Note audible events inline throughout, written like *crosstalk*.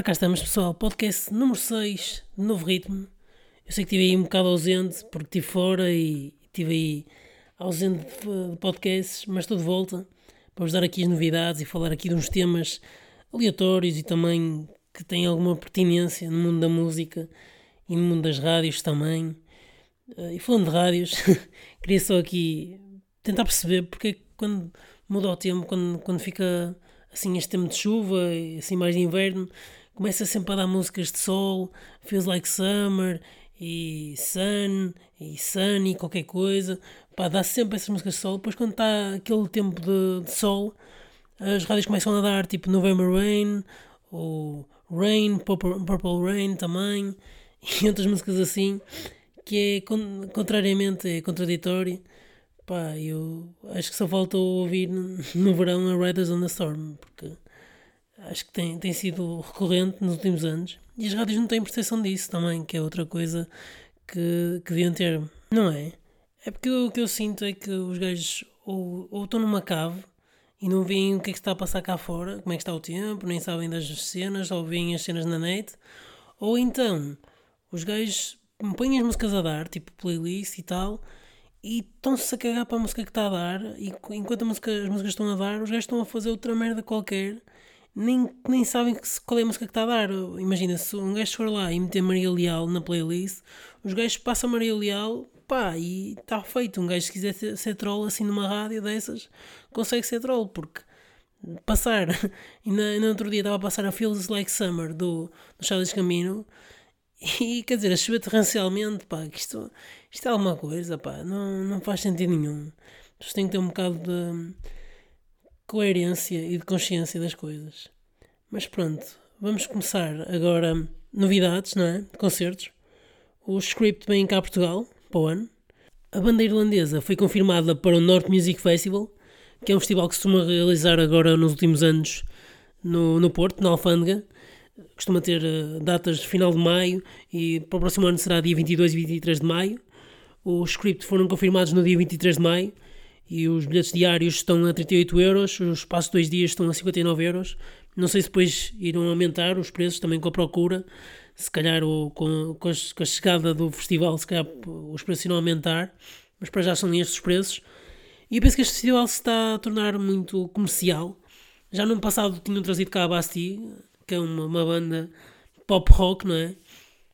Ora, cá estamos, pessoal. Podcast número 6, de novo ritmo. Eu sei que estive aí um bocado ausente, porque estive fora e estive aí ausente de podcasts, mas estou de volta para vos dar aqui as novidades e falar aqui de uns temas aleatórios e também que têm alguma pertinência no mundo da música e no mundo das rádios também. Eh, e falando de rádios, *laughs* queria só aqui tentar perceber porque é quando muda o tempo, quando, quando fica assim este tempo de chuva assim mais de inverno, começa sempre a dar músicas de sol, Feels Like Summer e Sun e Sunny, qualquer coisa. Pá, dá sempre essas músicas de sol. Depois, quando está aquele tempo de, de, sol, as rádios começam a dar tipo November Rain ou Rain, Purple, Rain também *laughs* e outras músicas assim que é contrariamente é contraditório. Pá, eu acho que só falta ouvir no verão a Riders on the Storm, porque acho que tem, tem sido recorrente nos últimos anos. E as rádios não têm percepção disso também, que é outra coisa que, que deviam ter. Não é? É porque o que eu sinto é que os gajos ou, ou estão numa cave e não veem o que é que está a passar cá fora, como é que está o tempo, nem sabem das cenas, ou veem as cenas na net, ou então os gajos põem as músicas a dar, tipo playlist e tal, e estão-se a cagar para a música que está a dar, e enquanto música, as músicas estão a dar, os gajos estão a fazer outra merda qualquer nem, nem sabem qual é a música que está a dar. Imagina, se um gajo for lá e meter Maria Leal na playlist, os gajos passam Maria Leal, pá, e está feito. Um gajo, se quiser ser, ser troll assim numa rádio dessas, consegue ser troll, porque passar, *laughs* e no, outro dia estava a passar a Feels Like Summer do, do Charles Camino, e quer dizer, a chover torrencialmente, pá, que isto, isto é alguma coisa, pá, não, não faz sentido nenhum. Pessoas têm que ter um bocado de coerência e de consciência das coisas. Mas pronto, vamos começar agora novidades, não é? Concertos. O Script vem cá a Portugal para o ano. A banda irlandesa foi confirmada para o North Music Festival, que é um festival que costuma realizar agora nos últimos anos no, no Porto, na Alfândega. Costuma ter uh, datas de final de maio e para o próximo ano será dia 22 e 23 de maio. Os script foram confirmados no dia 23 de maio e os bilhetes diários estão a 38 euros, os de dois dias estão a 59 euros. Não sei se depois irão aumentar os preços também com a procura, se calhar ou com, com, a, chegada do festival, se calhar os preços irão aumentar, mas para já são estes os preços. E eu penso que este festival se está a tornar muito comercial. Já no passado tinham trazido cá a Bastille, que é uma, uma banda pop rock, não é?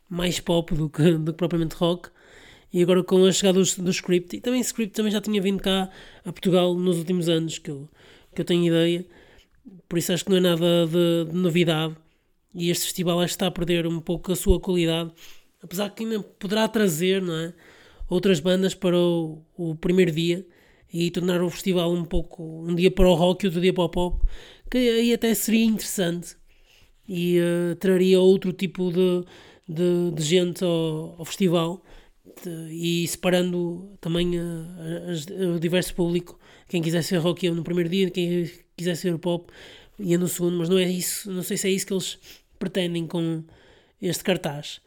Mais pop do que, do que propriamente rock e agora com a chegada do, do Script, e também Script também já tinha vindo cá a Portugal nos últimos anos, que eu, que eu tenho ideia, por isso acho que não é nada de, de novidade, e este festival acho que está a perder um pouco a sua qualidade, apesar que ainda poderá trazer não é, outras bandas para o, o primeiro dia, e tornar o festival um pouco, um dia para o rock e outro dia para o pop, que aí até seria interessante, e uh, traria outro tipo de, de, de gente ao, ao festival, e separando também o diverso público, quem quiser ser rock no primeiro dia, quem quiser ser pop ia no segundo, mas não é isso, não sei se é isso que eles pretendem com este cartaz.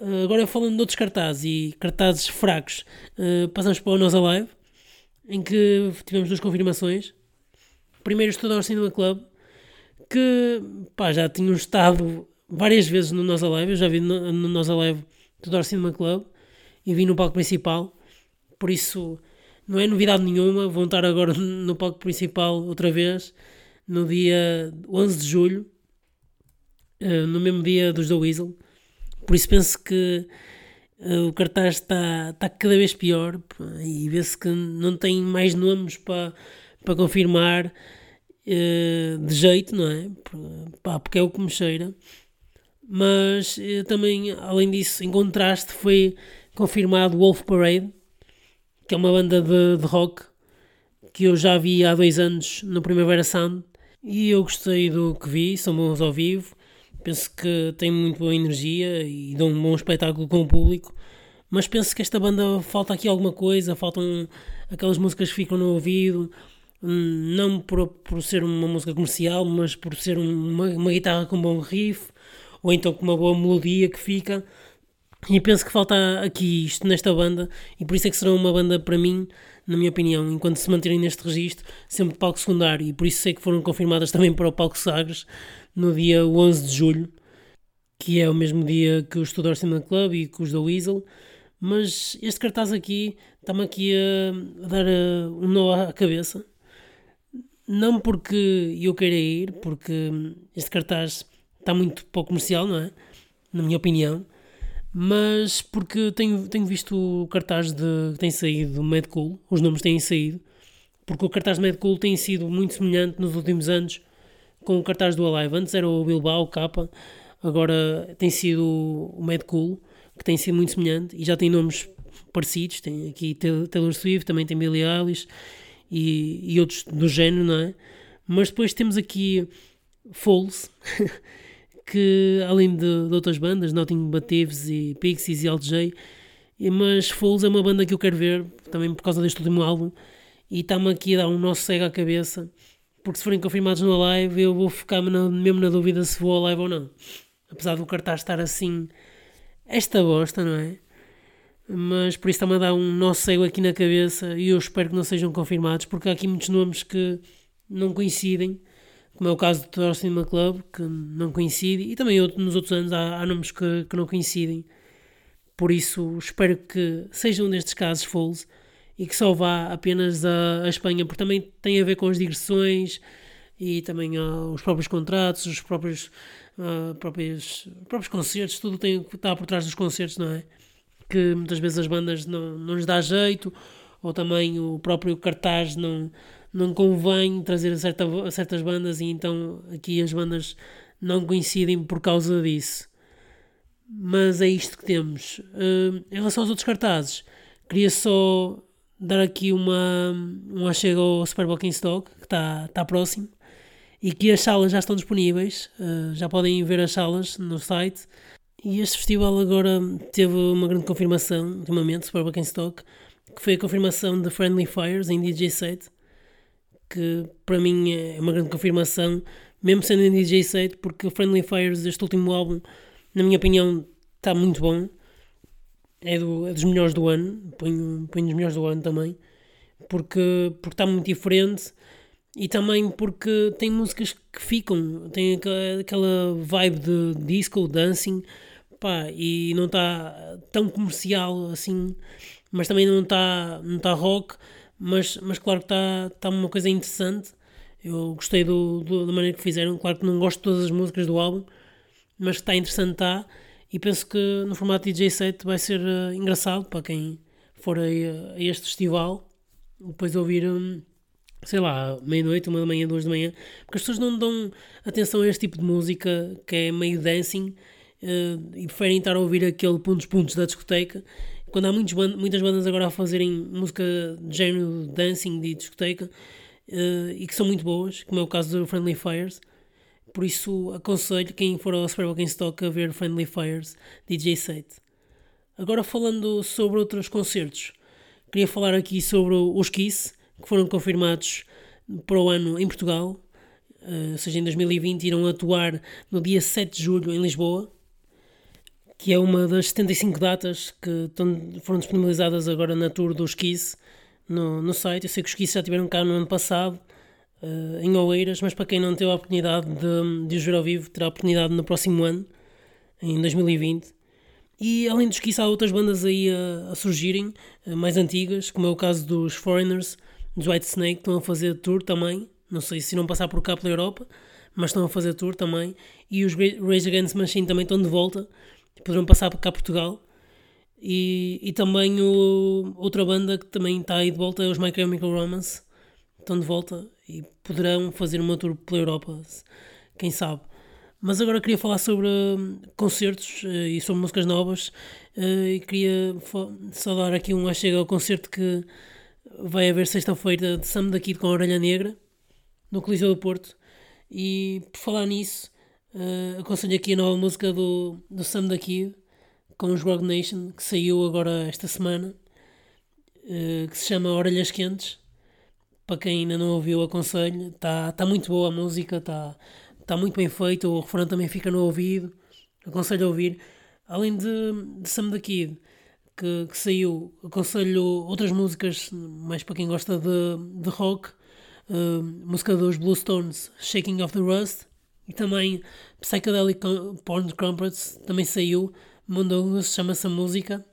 Uh, agora falando de outros cartazes e cartazes fracos, uh, passamos para o Nós Alive, em que tivemos duas confirmações. Primeiro, Estudar Cinema Club, que pá, já tinham estado várias vezes no Nós Alive, eu já vi no, no Nós Alive Tudor Cinema Club, e vim no palco principal, por isso não é novidade nenhuma, vão estar agora no palco principal outra vez, no dia 11 de julho, eh, no mesmo dia dos The Weasel, por isso penso que eh, o cartaz está, está cada vez pior e vê-se que não tem mais nomes para, para confirmar eh, de jeito, não é? porque é o que me cheira. Mas também, além disso, em contraste, foi confirmado Wolf Parade, que é uma banda de, de rock que eu já vi há dois anos no Primavera Sound e eu gostei do que vi, são bons ao vivo, penso que têm muito boa energia e dão um bom espetáculo com o público, mas penso que esta banda falta aqui alguma coisa, faltam aquelas músicas que ficam no ouvido, não por, por ser uma música comercial, mas por ser uma, uma guitarra com um bom riff, ou então com uma boa melodia que fica. E penso que falta aqui isto nesta banda, e por isso é que será uma banda para mim, na minha opinião, enquanto se manterem neste registro, sempre de palco secundário, e por isso sei que foram confirmadas também para o palco Sagres no dia 11 de julho. que é o mesmo dia que os Tudor Cinema Club e que os da Weasel, mas este cartaz aqui está-me aqui a, dar a, um nó à cabeça. Não porque eu queira ir, porque este cartaz está muito pouco comercial, não é? Na minha opinião. Mas porque tenho, tenho visto o cartaz de, que tem saído do Mad Cool, os nomes têm saído, porque o cartaz de Mad Cool tem sido muito semelhante nos últimos anos com o cartaz do Alive. Antes era o Bilbao, o Capa, agora tem sido o Mad Cool, que tem sido muito semelhante e já tem nomes parecidos. Tem aqui Taylor Swift, também tem Billie Eilish e, e outros do género, não é? Mas depois temos aqui Foles, *laughs* que além de, de, outras bandas, Nothing But Thieves e Pixies e Alt J, mas Foles é uma banda que eu quero ver, também por causa deste último álbum, e está-me aqui a dar um nosso cego à cabeça, porque se forem confirmados na live, eu vou ficar mesmo na dúvida se vou ao live ou não. Apesar do cartaz estar assim, esta bosta, não é? Mas por isso está-me a dar um nó cego aqui na cabeça e eu espero que não sejam confirmados, porque há aqui muitos nomes que não coincidem como é o caso do Total Cinema Club, que não coincide, e também nos outros anos há, há nomes que, que, não coincidem. Por isso, espero que seja um destes casos Foles e que só vá apenas a, Espanha, porque também tem a ver com as digressões e também uh, os próprios contratos, os próprios, uh, próprios, próprios concertos, tudo tem, está por trás dos concertos, não é? Que muitas vezes as bandas não, não lhes dá jeito, ou também o próprio cartaz não não convém trazer certa, certas bandas e então aqui as bandas não coincidem por causa disso. Mas é isto que temos. Uh, em relação aos outros cartazes, queria só dar aqui uma, um achego ao Super Bowl Stock, que está tá próximo, e que as salas já estão disponíveis, uh, já podem ver as salas no site. E este festival agora teve uma grande confirmação, ultimamente, Super Bowl Stock, que foi a confirmação de Friendly Fires em DJ set que para mim é uma grande confirmação, mesmo sendo em DJ set, porque Friendly Fires, este último álbum, na minha opinião, está muito bom. É, do, é dos melhores do ano, ponho, ponho dos melhores do ano também, porque, porque está muito diferente e também porque tem músicas que ficam, tem aquela vibe de disco, dancing, pá, e não está tão comercial assim, mas também não está não tá rock mas, mas claro que está tá uma coisa interessante. Eu gostei do, do, da maneira que fizeram. Claro que não gosto de todas as músicas do álbum, mas está interessante, está. E penso que no formato DJ set vai ser uh, engraçado para quem for a, a, este festival. Depois ouvir, um, sei lá, meia-noite, uma da manhã, duas da manhã, porque as pessoas não dão atenção a este tipo de música que é meio dancing uh, e preferem estar a ouvir aquele pontos-pontos da discoteca quando há muitas bandas agora a fazerem música de género dancing de discoteca uh, e que são muito boas, como é o caso do Friendly Fires. Por isso aconselho quem for ao Super Bowl Stock a ver Friendly Fires DJ set. Agora falando sobre outros concertos, queria falar aqui sobre os Kiss, que foram confirmados para o ano em Portugal, uh, ou seja, em 2020 irão atuar no dia 7 de julho em Lisboa que é uma das 75 datas que estão, foram disponibilizadas agora na tour dos Kiss no, no site. Eu sei que os Kiss já estiveram cá no ano passado, uh, em Oeiras, mas para quem não teve a oportunidade de, de os ver ao vivo, terá a oportunidade no próximo ano, em 2020. E além dos Kiss, há outras bandas aí a, a surgirem, uh, mais antigas, como é o caso dos Foreigners, dos White Snake, que estão a fazer tour também. Não sei se irão passar por cá pela Europa, mas estão a fazer tour também. E os Rage Against Machine também estão de volta poderão passar cá Portugal. E, e também o, outra banda que também está aí de volta é os My Chemical Romance. Estão de volta e poderão fazer uma tour pela Europa, quem sabe. Mas agora queria falar sobre hum, concertos uh, e sobre músicas novas. Uh, e queria só dar aqui um achego ao concerto que vai haver sexta-feira de Sam da Kid com a Orelha Negra no Coliseu do Porto. E por falar nisso, Uh, aconselho aqui a nova música do, do Sam Kid com os Rogue Nation que saiu agora esta semana uh, que se chama Orelhas Quentes. Para quem ainda não ouviu, aconselho. Está tá muito boa a música, está tá muito bem feita. O refrão também fica no ouvido. Aconselho a ouvir. Além de, de Sam Kid que, que saiu, aconselho outras músicas, mais para quem gosta de, de rock. Uh, música dos Blue Stones, Shaking of the Rust E também Psychedelic Porn Conference também saiu, mandou chama-se a música.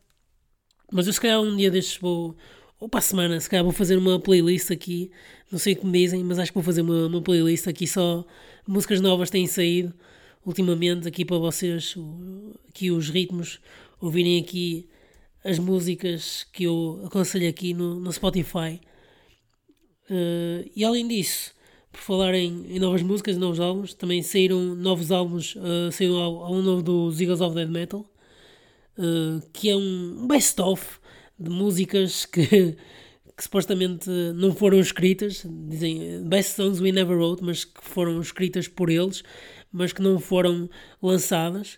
Mas eu se calhar um dia destes vou, ou para a semana, se calhar vou fazer uma playlist aqui, não sei o que me dizem, mas acho que vou fazer uma, uma playlist aqui só músicas novas têm saído ultimamente aqui para vocês, aqui os ritmos, ouvirem aqui as músicas que eu aconselho aqui no, no Spotify. Uh, e além disso, por falar em, em, novas músicas, novos álbuns, também saíram novos álbuns, uh, saiu um novo do Eagles of Dead Metal, uh, que é um best-of de músicas que, *laughs* que supostamente não foram escritas, dizem Best Songs We Never Wrote, mas que foram escritas por eles, mas que não foram lançadas.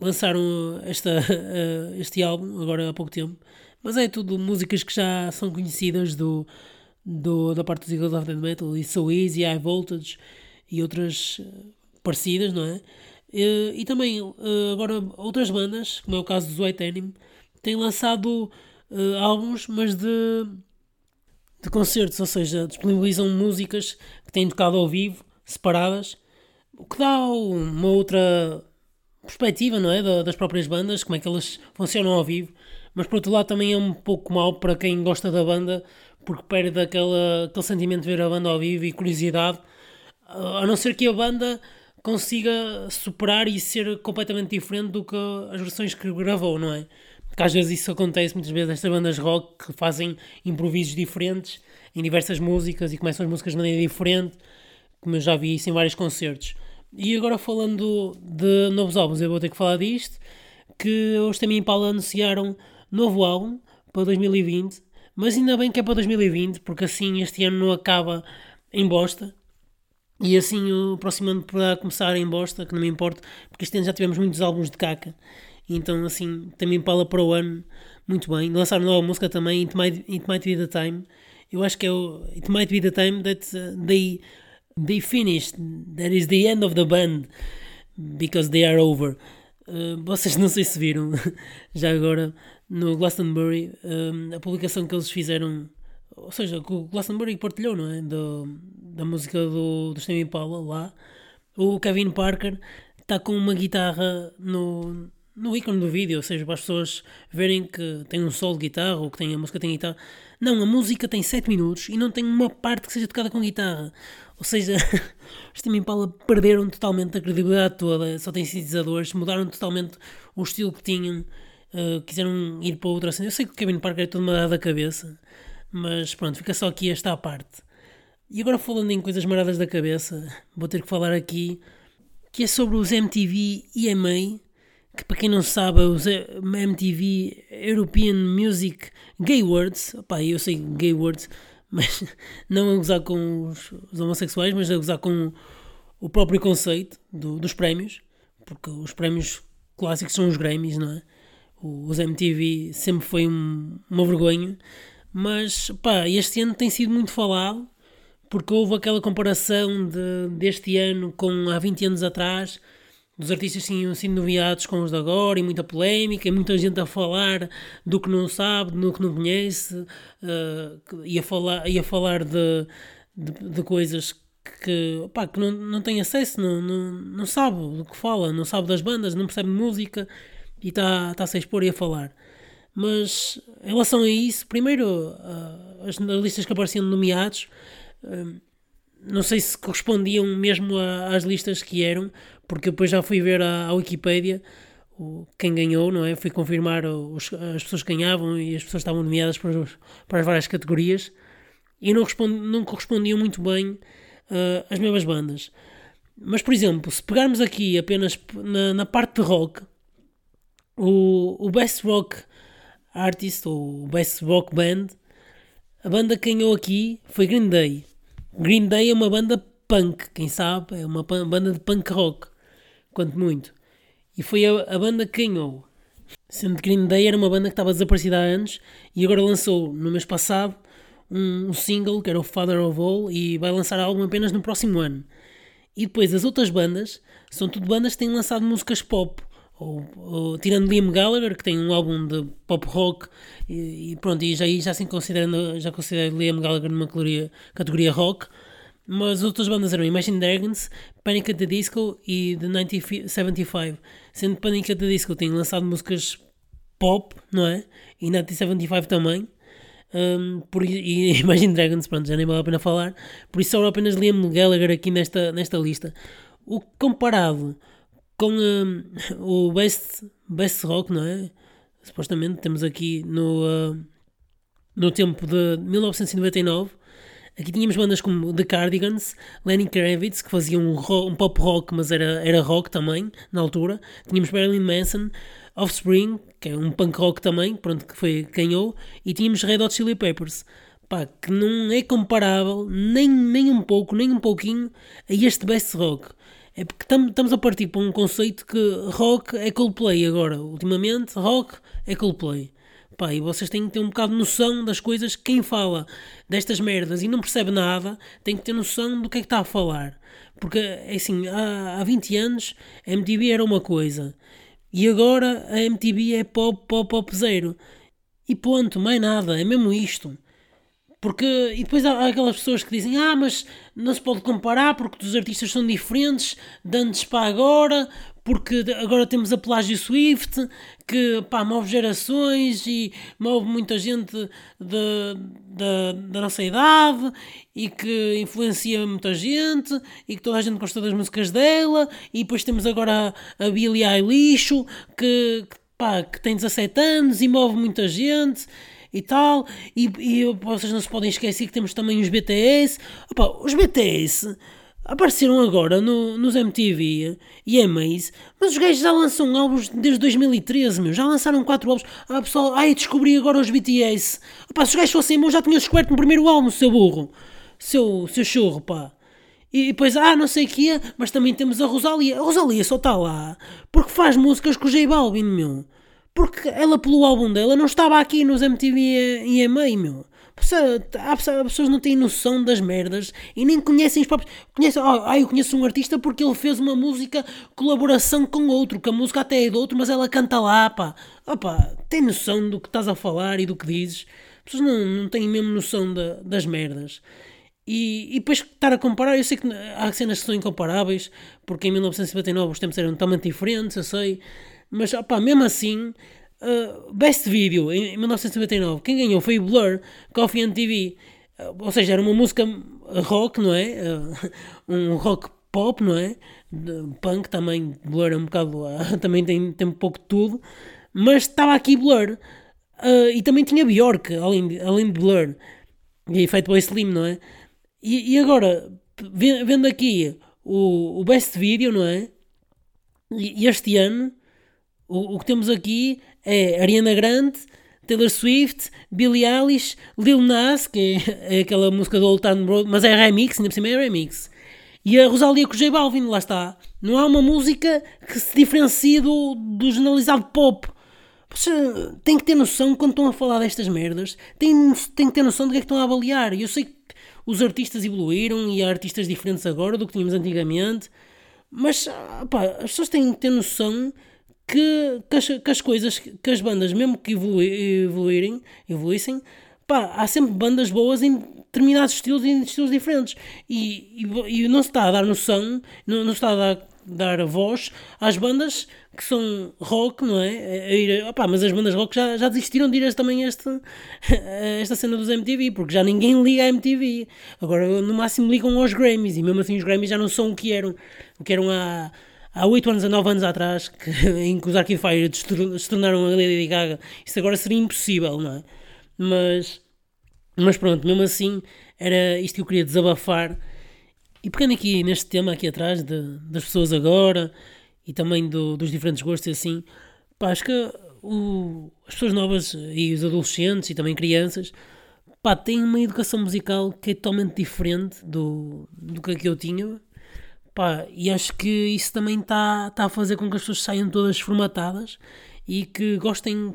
Lançaram esta, *laughs* este álbum agora há pouco tempo, mas é tudo músicas que já são conhecidas do, do da parte dos Eagles of Dead Metal, e So Easy, High Voltage e outras eh, parecidas, não é? E, e também eh, agora outras bandas, como é o caso dos White Enemy, têm lançado uh, álbuns, mas de, de concertos, ou seja, disponibilizam músicas que têm tocado ao vivo, separadas, o que dá uma outra perspectiva, não é? Das próprias bandas, como é que elas funcionam ao vivo. Mas por outro lado também é um pouco mau para quem gosta da banda, porque perde aquela, aquele sentimento de ver a banda ao vivo e curiosidade, a não ser que a banda consiga superar e ser completamente diferente do que as versões que gravou, não é? Porque às vezes isso acontece muitas vezes estas bandas rock que fazem improvisos diferentes em diversas músicas e começam as músicas de maneira diferente, como eu já vi isso em vários concertos. E agora falando de novos álbuns, eu vou ter que falar disto, que os Tame Impala anunciaram novo álbum para 2020, mas ainda bem que é para 2020, porque assim este ano não acaba em bosta, e assim o próximo ano poderá começar em bosta, que não me importa, porque este ano já tivemos muitos álbuns de caca, então assim, Tame Impala para o ano, muito bem. Lançaram nova música também, It Might, It Might Be The Time, eu acho que é o It Might Be The Time that uh, they they finished. That is the end of the band because they are over. Uh, vocês não sei se viram *laughs* já agora no Glastonbury um, a publicação que eles fizeram, ou seja, que o Glastonbury partilhou, não é? Do, da música do, do Steve Paula lá. O Kevin Parker está com uma guitarra no, no ícone do vídeo, ou seja, para as pessoas verem que tem um solo de guitarra ou que tem, a música tem guitarra. Não, a música tem 7 minutos e não tem uma parte que seja tocada com guitarra. Ou seja, *laughs* os Tim Impala perderam totalmente a credibilidade toda, só têm sintetizadores, mudaram totalmente o estilo que tinham, uh, quiseram ir para outra cena. Eu sei que o Kevin Parker é todo marado da cabeça, mas pronto, fica só aqui esta parte. E agora falando em coisas maradas da cabeça, vou ter que falar aqui que é sobre os MTV EMA, que para quem não sabe, os MTV European Music Gay Awards, opá, eu sei Gay Awards, *laughs* mas não a gozar com os, os, homossexuais, mas a gozar com o próprio conceito do, dos prémios, porque os prémios clássicos são os Grammys, não é? Os MTV sempre foi um, uma vergonha, mas pá, este ano tem sido muito falado porque houve aquela comparação de, deste ano com há 20 anos atrás dos artistas tinham sido nomeados com os de agora e muita polémica e muita gente a falar do que não sabe, do que não conhece uh, e, a falar, e a falar de, de, de coisas que, pá, que não, não tem acesso, não, não, não sabe do que fala, não sabe das bandas, não percebe música e está tá -se a expor e a falar. Mas em relação a isso, primeiro uh, as listas que apareciam nomeados. Uh, não sei se correspondiam mesmo a, às listas que eram, porque depois já fui ver a, Wikipedia quem ganhou, não é? Fui confirmar os, as pessoas que ganhavam e as pessoas estavam nomeadas para, para as várias categorias e não, não correspondiam muito bem uh, às mesmas bandas. Mas, por exemplo, se pegarmos aqui apenas na, na parte de rock, o, o Best Rock Artist ou Best Rock Band, a banda que ganhou aqui foi Green Day. Green Day é uma banda punk, quem sabe, é uma banda de punk rock, quanto muito. E foi a, a banda que ganhou. Sendo que Green Day era uma banda que estava desaparecida há anos e agora lançou no mês passado um, um single que era o Father of All e vai lançar álbum apenas no próximo ano. E depois as outras bandas são tudo bandas que têm lançado músicas pop. Ou, ou, tirando Liam Gallagher, que tem um álbum de pop rock, e, e pronto, e já, já assim considerando, já considero Liam Gallagher numa categoria, categoria rock, mas outras bandas eram Imagine Dragons, Panic at the Disco e The 1975. Sendo Panic at the Disco tem lançado músicas pop, não é? E 1975 também. Um, por, e *laughs* Imagine Dragons, pronto, já nem vale a pena falar. Por isso só apenas Liam Gallagher aqui nesta, nesta lista. O comparado com um, o best, best Rock, não é? Supostamente temos aqui no, uh, no tempo de 1999 Aqui tínhamos bandas como The Cardigans, Lenny Kravitz, que faziam um, rock, um, pop rock, mas era, era rock também, na altura. Tínhamos Marilyn Manson, Offspring, que é um punk rock também, pronto, que foi, ganhou. E tínhamos Red Hot Chili Peppers, pá, que não é comparável nem, nem um pouco, nem um pouquinho a este best rock. É porque estamos a partir para um conceito que rock é Coldplay agora. Ultimamente, rock é Coldplay. Pá, e vocês têm que ter um bocado de noção das coisas. Quem fala destas merdas e não percebe nada tem que ter noção do que é que está a falar. Porque, é assim, há, há 20 anos a MTV era uma coisa e agora a MTV é pop, pop, pop zero. E ponto, mais nada, é mesmo isto. Porque, e depois há, aquelas pessoas que dizem: Ah, mas não se pode comparar porque os artistas são diferentes, de antes para agora, porque agora temos a Plágio Swift, que pá, move gerações e move muita gente de, de, da nossa idade e que influencia muita gente e que toda a gente gosta das músicas dela. E depois temos agora a, a Billie Eilish, que, que, pá, que tem 17 anos e move muita gente e tal. E, e vocês não se podem esquecer que temos também os BTS. Opa, os BTS apareceram agora no, nos MTV e Amaze, mas os gajos já lançam álbuns desde 2013, meu. Já lançaram 4 álbuns. Ah, pessoal, ai, descobri agora os BTS. Opa, se os gajos fossem bons, já tinham descoberto no primeiro álbum, seu burro. Seu, seu churro, pá. E depois, ah, não sei o que é, mas também temos a Rosalia. A Rosalia só está lá porque faz músicas com o J Balvin, meu. Porque ela, pelo álbum dela, não estava aqui nos MTV e EMA, meu. Há pessoas não têm noção das merdas e nem conhecem os próprios. Conhecem, oh, ah, eu conheço um artista porque ele fez uma música colaboração com outro, que a música até é de outro, mas ela canta lá, pá. Opa, tem noção do que estás a falar e do que dizes. As pessoas não, não têm mesmo noção de, das merdas. E, e depois estar a comparar, eu sei que há cenas que são incomparáveis, porque em 1959 os tempos eram totalmente diferentes, eu sei. Mas, opá, mesmo assim, uh, Best Video, em 1999, quem ganhou foi Blur, Coffee and TV. Uh, ou seja, era uma música rock, não é? Uh, *laughs* um rock pop, não é? De punk também, Blur é um bocado. *laughs* também tem, tem um pouco de tudo. Mas estava aqui Blur. e também tinha Bjork, além de, além de Blur. E feito pelo Slim, não é? E, e agora, vendo aqui o, o Best Video, não é? E este ano o, o que temos aqui é Ariana Grande, Taylor Swift, Billie Eilish, Lil Nas, que é, aquela música do Old Town Road, mas é remix, ainda por cima é remix. E a Rosalia com o J Balvin, lá está. Não há uma música que se diferencie do, do generalizado pop. Você tem que ter noção quando estão a falar destas merdas. Tem, tem que ter noção do que é que estão a avaliar. Eu sei que os artistas evoluíram e há artistas diferentes agora do que tínhamos antigamente. Mas pá, as pessoas têm que ter noção que, que, as, que as coisas, que as bandas, mesmo que evoluírem, evoluíssem, pá, há sempre bandas boas em determinados estilos e em estilos diferentes. E, e, e, não se está a dar noção, não, não se está a dar, dar voz às bandas que são rock, não é? A ir, opa, mas as bandas rock já, já desistiram de ir também a esta, *laughs* esta cena dos MTV, porque já ninguém liga a MTV. Agora, no máximo, ligam aos Grammys, e mesmo assim os Grammys já não são o que eram, o que eram há há 8 anos a 9 anos atrás, que, *laughs* em que os Arcade Fire se tornaram a Lady Gaga, isso agora seria impossível, não é? Mas, mas pronto, mesmo assim, era isto que eu queria desabafar. E pegando aqui neste tema aqui atrás, de, das pessoas agora, e também do, dos diferentes gostos e assim, pá, acho que o, as pessoas novas e os adolescentes e também crianças, pá, têm uma educação musical que é totalmente diferente do, do que eu tinha Pá, e acho que isso também está tá a fazer com que as pessoas saiam todas formatadas e que gostem,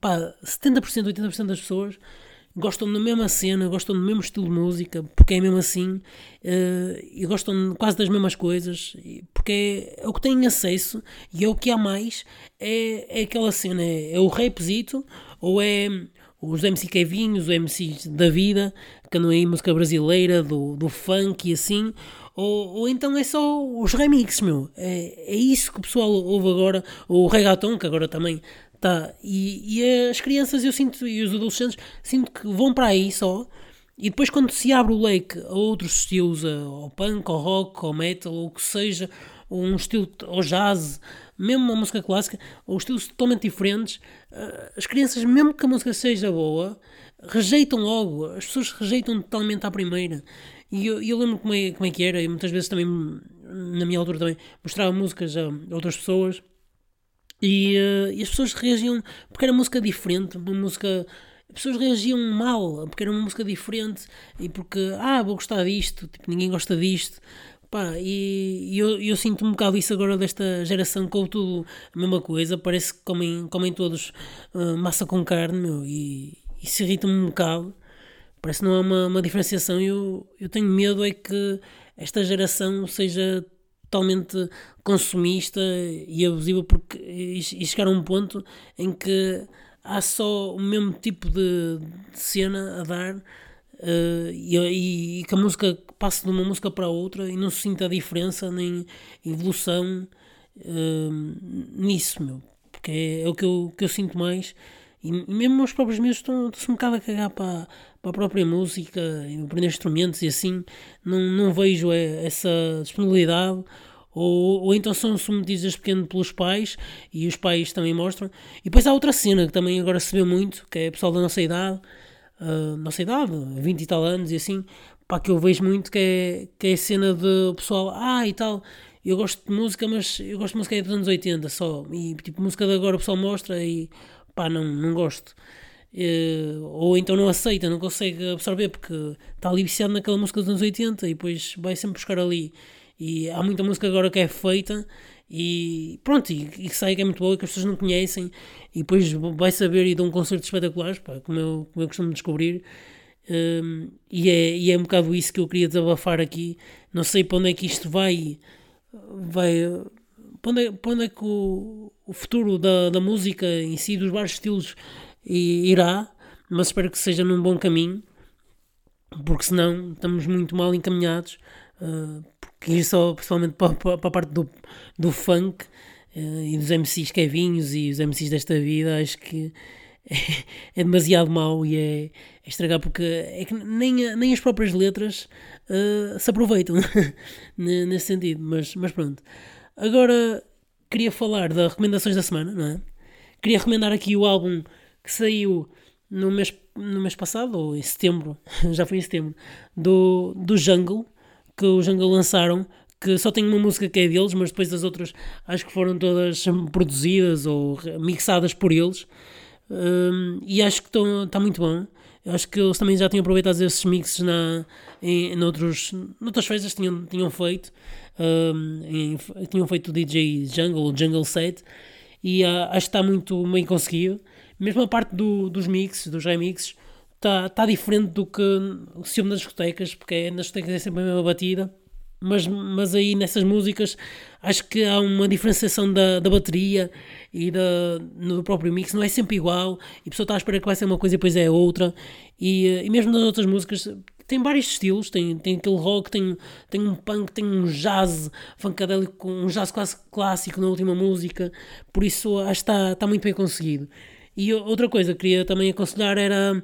pá, 70%, 80% das pessoas gostam da mesma cena, gostam do mesmo estilo de música, porque é mesmo assim, uh, e gostam quase das mesmas coisas, porque é, é, o que têm acesso e é o que há mais, é, é aquela cena, é, é o rapzito, ou é os MC Kevinhos, os MCs da vida, que andam aí música brasileira, do, do funk e assim, ou, ou então é só os remixes, meu. É, é isso que o pessoal ouve agora, ou o reggaeton, que agora também está. E, e as crianças, eu sinto, e os adolescentes, sinto que vão para aí só. E depois, quando se abre o leque a outros estilos, ao punk, ao rock, ao metal, ou o que seja, ou um estilo, ao jazz, mesmo uma música clássica, ou estilos totalmente diferentes, eh, as crianças, mesmo que a música seja boa, rejeitam logo, as pessoas rejeitam totalmente à primeira. E eu, eu lembro como é, como é que era, e muitas vezes também, na minha altura também, mostrava músicas a outras pessoas, e, uh, e as pessoas reagiam, porque era música diferente, uma música as pessoas reagiam mal porque era uma música diferente e porque, ah, vou gostar disto, tipo, ninguém gosta disto. Pá, e, eu, eu, sinto um bocado isso agora desta geração com tudo a mesma coisa, parece que comem, comem todos uh, massa com carne meu, e isso irrita-me um bocado. Parece que não há uma, uma diferenciação eu, eu tenho medo é que esta geração seja totalmente consumista e abusiva porque, e, chegar a um ponto em que há só o mesmo tipo de, de cena a dar uh, e, e, que a música passe de uma música para outra e não se sinta a diferença nem evolução uh, nisso, meu. Porque é, é, o que eu, que eu sinto mais. E mesmo os próprios meus estão-se um bocado a cagar para, para a própria música aprender instrumentos e assim. Não, não vejo é, essa disponibilidade ou, ou então são submetidos desde pequeno pelos pais e os pais também mostram. E depois há outra cena que também agora se vê muito, que é o pessoal da nossa idade, uh, nossa idade, 20 e tal anos e assim, pá, que eu vejo muito que é, que é a cena de pessoal, ah e tal, eu gosto de música, mas eu gosto de música dos anos 80 só, e tipo, música de agora o pessoal mostra e pá, não, não gosto. Uh, ou então não aceita, não consegue absorver porque está ali viciado naquela música dos anos 80 e depois vai sempre buscar ali e há muita música agora que é feita e pronto, e, e que sai que é muito boa, que as pessoas não conhecem, e depois vai saber e dá um concerto espetacular, pá, como, eu, como eu costumo descobrir. Um, e, é, e é um bocado isso que eu queria desabafar aqui. Não sei para onde é que isto vai. vai para onde é, para onde é que o, o futuro da, da música em si, dos vários estilos, irá, mas espero que seja num bom caminho, porque senão estamos muito mal encaminhados. Uh, que ir só pessoalmente para, para, a parte do, do funk uh, e dos MCs Kevinhos e os MCs desta vida, acho que é, *laughs* é demasiado mau e é, é, estragar porque é que nem, nem as próprias letras uh, se aproveitam *laughs* nesse sentido, mas, mas pronto. Agora queria falar das recomendações da semana, não é? Queria recomendar aqui o álbum que saiu no mês, no mês passado, ou em setembro, *laughs* já foi em setembro, do, do Jungle, que o Jungle lançaram, que só tem uma música que é deles, mas depois as outras acho que foram todas produzidas ou mixadas por eles. Um, e acho que está muito bom. Acho que eles também já tinham aproveitado esses mixes na, em, em outros, noutras festas tinham, tinham feito. Um, em, tinham feito o DJ Jungle, Jungle Set, e uh, acho que está muito bem conseguido. Mesmo a parte do, dos mixes, dos remixes, está tá diferente do que o ciúme das discotecas, porque é, nas discotecas é sempre a mesma batida. Mas, mas aí nessas músicas acho que há uma diferenciação da, da bateria e da, no próprio mix, não é sempre igual, e a pessoa está à espera que vai ser uma coisa e depois é outra, e, e mesmo nas outras músicas tem vários estilos, tem, tem aquele rock, tem, tem um punk, tem um jazz funkadélico, um jazz quase clássico na última música, por isso acho que está, está muito bem conseguido. E outra coisa que queria também aconselhar era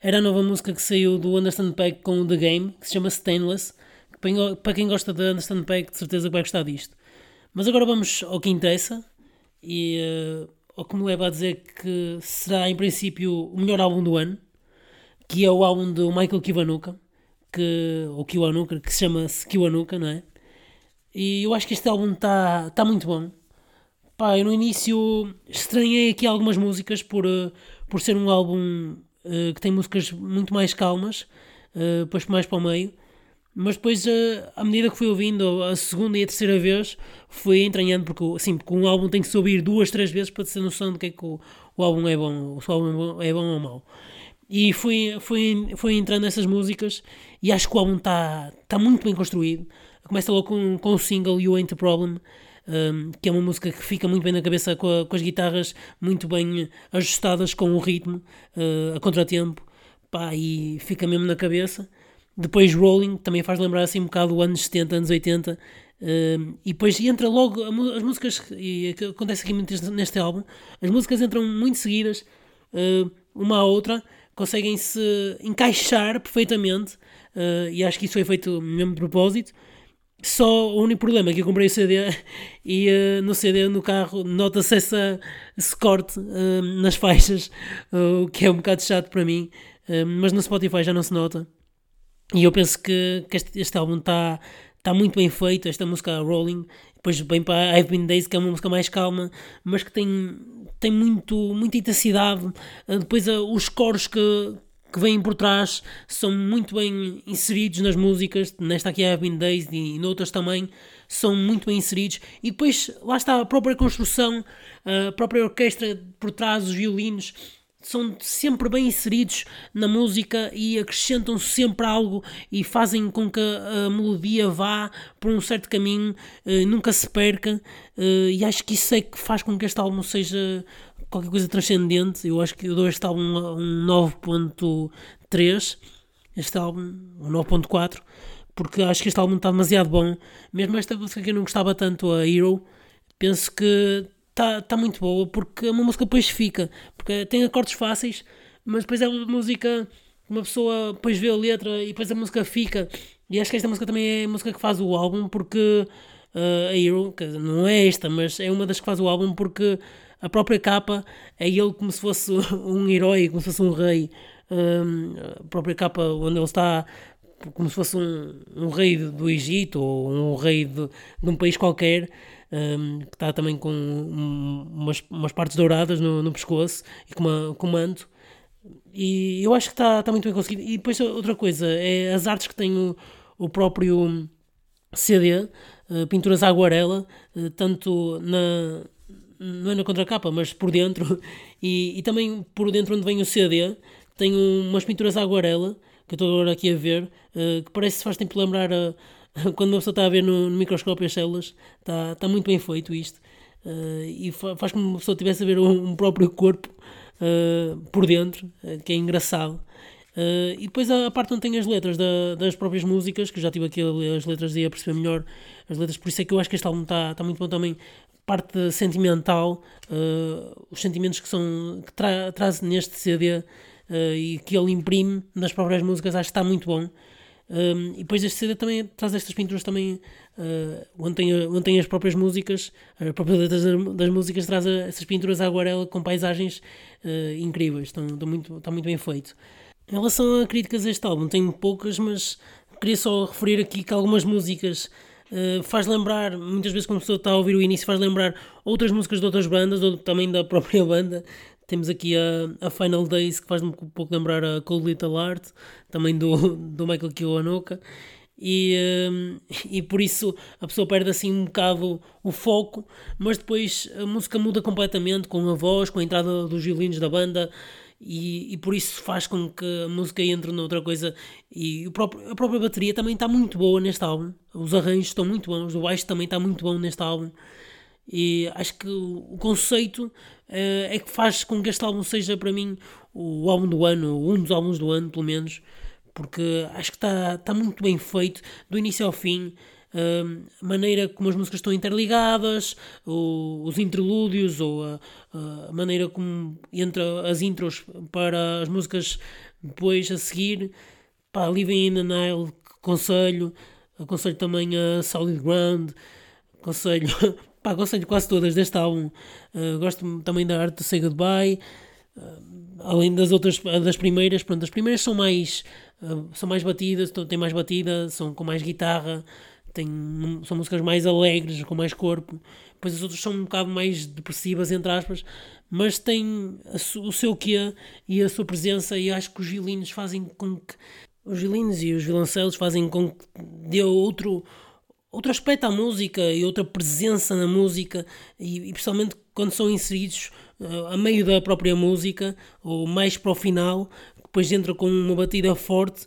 era a nova música que saiu do Understand Pack com o The Game, que se chama Stainless. Que para quem gosta de Understand Pack, de certeza que vai gostar disto. Mas agora vamos ao que interessa e uh, ao que me leva a dizer que será em princípio o melhor álbum do ano, que é o álbum do Michael Kiwanuka, que, ou Kiwanuka, que se chama-se Kiwanuka, não é? E eu acho que este álbum está tá muito bom. Pá, eu no início estranhei aqui algumas músicas por, uh, por ser um álbum eh, que tem músicas muito mais calmas, uh, depois mais para o meio. Mas depois, uh, à medida que fui ouvindo a segunda e a terceira vez, fui entranhando, porque, assim, porque um álbum tem que se ouvir duas, três vezes para ter noção de que é que o, o álbum é bom, se o álbum é bom ou mau. E fui, fui, fui entrando nessas músicas e acho que o álbum está tá muito bem construído. Começa logo com, com o single You Ain't a Problem, que é uma música que fica muito bem na cabeça com, a, com as guitarras muito bem ajustadas com o ritmo, uh, a contratempo, pá, e fica mesmo na cabeça. Depois Rolling também faz lembrar assim um bocado anos 70, anos 80. Uh, e depois entra logo as músicas, e acontece aqui muito neste álbum, as músicas entram muito seguidas, uh, uma à outra, conseguem se encaixar perfeitamente, uh, e acho que isso foi feito mesmo de propósito. Só o único problema é que eu comprei o CD e uh, no CD, no carro, nota-se esse corte uh, nas faixas, o que é um bocado chato para mim, mas no Spotify já não se nota. E eu penso que, que este, este álbum está tá muito bem feito, esta música Rolling, depois bem para I've Been Days, que é uma música mais calma, mas que tem, tem muito, muita intensidade. Depois os coros que, que vêm por trás são muito bem inseridos nas músicas, nesta aqui I've Been Days e noutras também, são muito bem inseridos. E depois lá está a própria construção, a própria orquestra por trás, os violinos são sempre bem inseridos na música e acrescentam sempre algo e fazem com que a melodia vá por um certo caminho, uh, nunca se perca, uh, e acho que isso é que faz com que este álbum seja qualquer coisa transcendente. Eu acho que eu dou este álbum um 9.3, este álbum um 9.4, porque acho que este álbum está demasiado bom. Mesmo esta música que eu não gostava tanto, a Hero, penso que está tá muito boa porque é uma música depois fica, porque tem acordes fáceis, mas depois é uma música uma pessoa depois vê a letra e depois a música fica. E acho que esta música também é a música que faz o álbum porque uh, a Hero, não é esta, mas é uma das que faz o álbum porque a própria capa é ele como se fosse *laughs* um herói, como se fosse um rei. Um, a própria capa onde ele está como se fosse um, um rei do Egito ou um rei de, de um país qualquer um, que está também com umas, umas partes douradas no, no pescoço e com, uma, com manto. E eu acho que está, está muito bem conseguido. E depois outra coisa é as artes que tem o, o próprio CD, eh, pinturas à aguarela, uh, tanto na, não é na contracapa, mas por dentro, *laughs* e, e também por dentro onde vem o CD, tem umas pinturas à aguarela, que eu estou agora aqui a ver, uh, que parece que faz tempo lembrar a, *laughs* quando uma pessoa está a ver no, no microscópio as células, está, está muito bem feito isto. Uh, e faz como uma pessoa estivesse a ver um, um próprio corpo uh, por dentro, que é engraçado. e depois a, a, parte onde tem as letras da, das próprias músicas, que já tive aqui a ler as letras e a perceber melhor as letras, por isso é que eu acho que este álbum está, está muito bom também. Parte sentimental, os sentimentos que, são, que tra, traz neste CD e que ele imprime nas próprias músicas, acho que está muito bom. Um, e depois este CD também traz estas pinturas também uh, onde, tem, onde tem as próprias músicas, as próprias letras das músicas traz a, essas pinturas à aguarela com paisagens uh, incríveis, estão, estão muito, está muito bem feito. Em relação a críticas a este álbum, tenho poucas, mas queria só referir aqui que algumas músicas Uh, faz lembrar, muitas vezes quando a pessoa está a ouvir o início, faz lembrar outras músicas de outras bandas ou também da *laughs* própria banda. Temos aqui a, a Final Days, que faz-me um pouco lembrar a Cold Little Art, também do, *laughs* do Michael Kiwanuka. E, um, e por isso a pessoa perde assim um bocado o foco, mas depois a música muda completamente com a voz, com a entrada dos violinos da banda. E, e, por isso faz com que a música entre noutra coisa. E o próprio, a própria bateria também está muito boa neste álbum. Os arranjos estão muito bons, o baixo também está muito bom neste álbum. E acho que o, conceito uh, é que faz com que este álbum seja para mim o álbum do ano, um dos álbuns do ano, pelo menos, porque acho que está tá muito bem feito, do início ao fim. A maneira como as músicas estão interligadas, os interlúdios, ou a, a, maneira como entra as intros para as músicas depois a seguir. Pá, Living in the Nile, conselho. Aconselho também a Solid Ground. *laughs* Aconselho Pá, de quase todas deste álbum. Uh, gosto também da arte de Say Goodbye. Uh, além das outras, das primeiras, pronto, as primeiras são mais, uh, são mais batidas, têm mais batida, são com mais guitarra, têm, são músicas mais alegres, com mais corpo. Depois as outras são um bocado mais depressivas, entre aspas, mas têm o seu quê e a sua presença, e acho que os violinos fazem com que. Os violinos e os violoncelos fazem com que dê outro outro aspecto à música e outra presença na música, e, e principalmente quando são inseridos uh, a meio da própria música, ou mais para o final, depois entra com uma batida forte,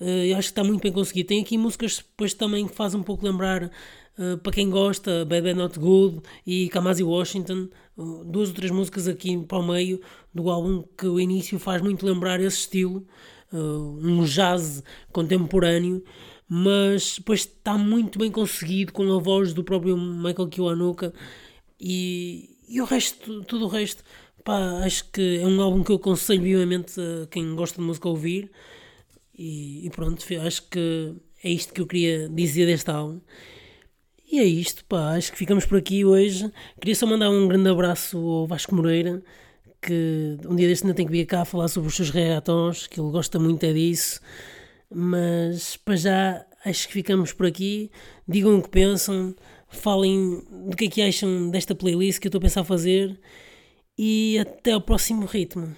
uh, acho que está muito bem conseguido. Tem aqui músicas depois também que fazem um pouco lembrar uh, para quem gosta, Bad Not Good e Kamasi Washington, uh, duas ou três músicas aqui para o meio do álbum que o início faz muito lembrar esse estilo, um jazz contemporâneo, mas depois está muito bem conseguido com a voz do próprio Michael Kiwanuka e, e o resto, tudo o resto, pá, acho que é um álbum que eu aconselho vivamente a quem gosta de música a ouvir. E, e, pronto, acho que é isto que eu queria dizer deste álbum. E é isto, pá, acho que ficamos por aqui hoje. Queria só mandar um grande abraço ao Vasco Moreira, que um dia deste ainda tem que vir cá falar sobre os seus regatons, que ele gosta muito é disso. Mas para já acho que ficamos por aqui. Digam o que pensam, falem do que é que acham desta playlist que eu estou a pensar fazer e até ao próximo ritmo.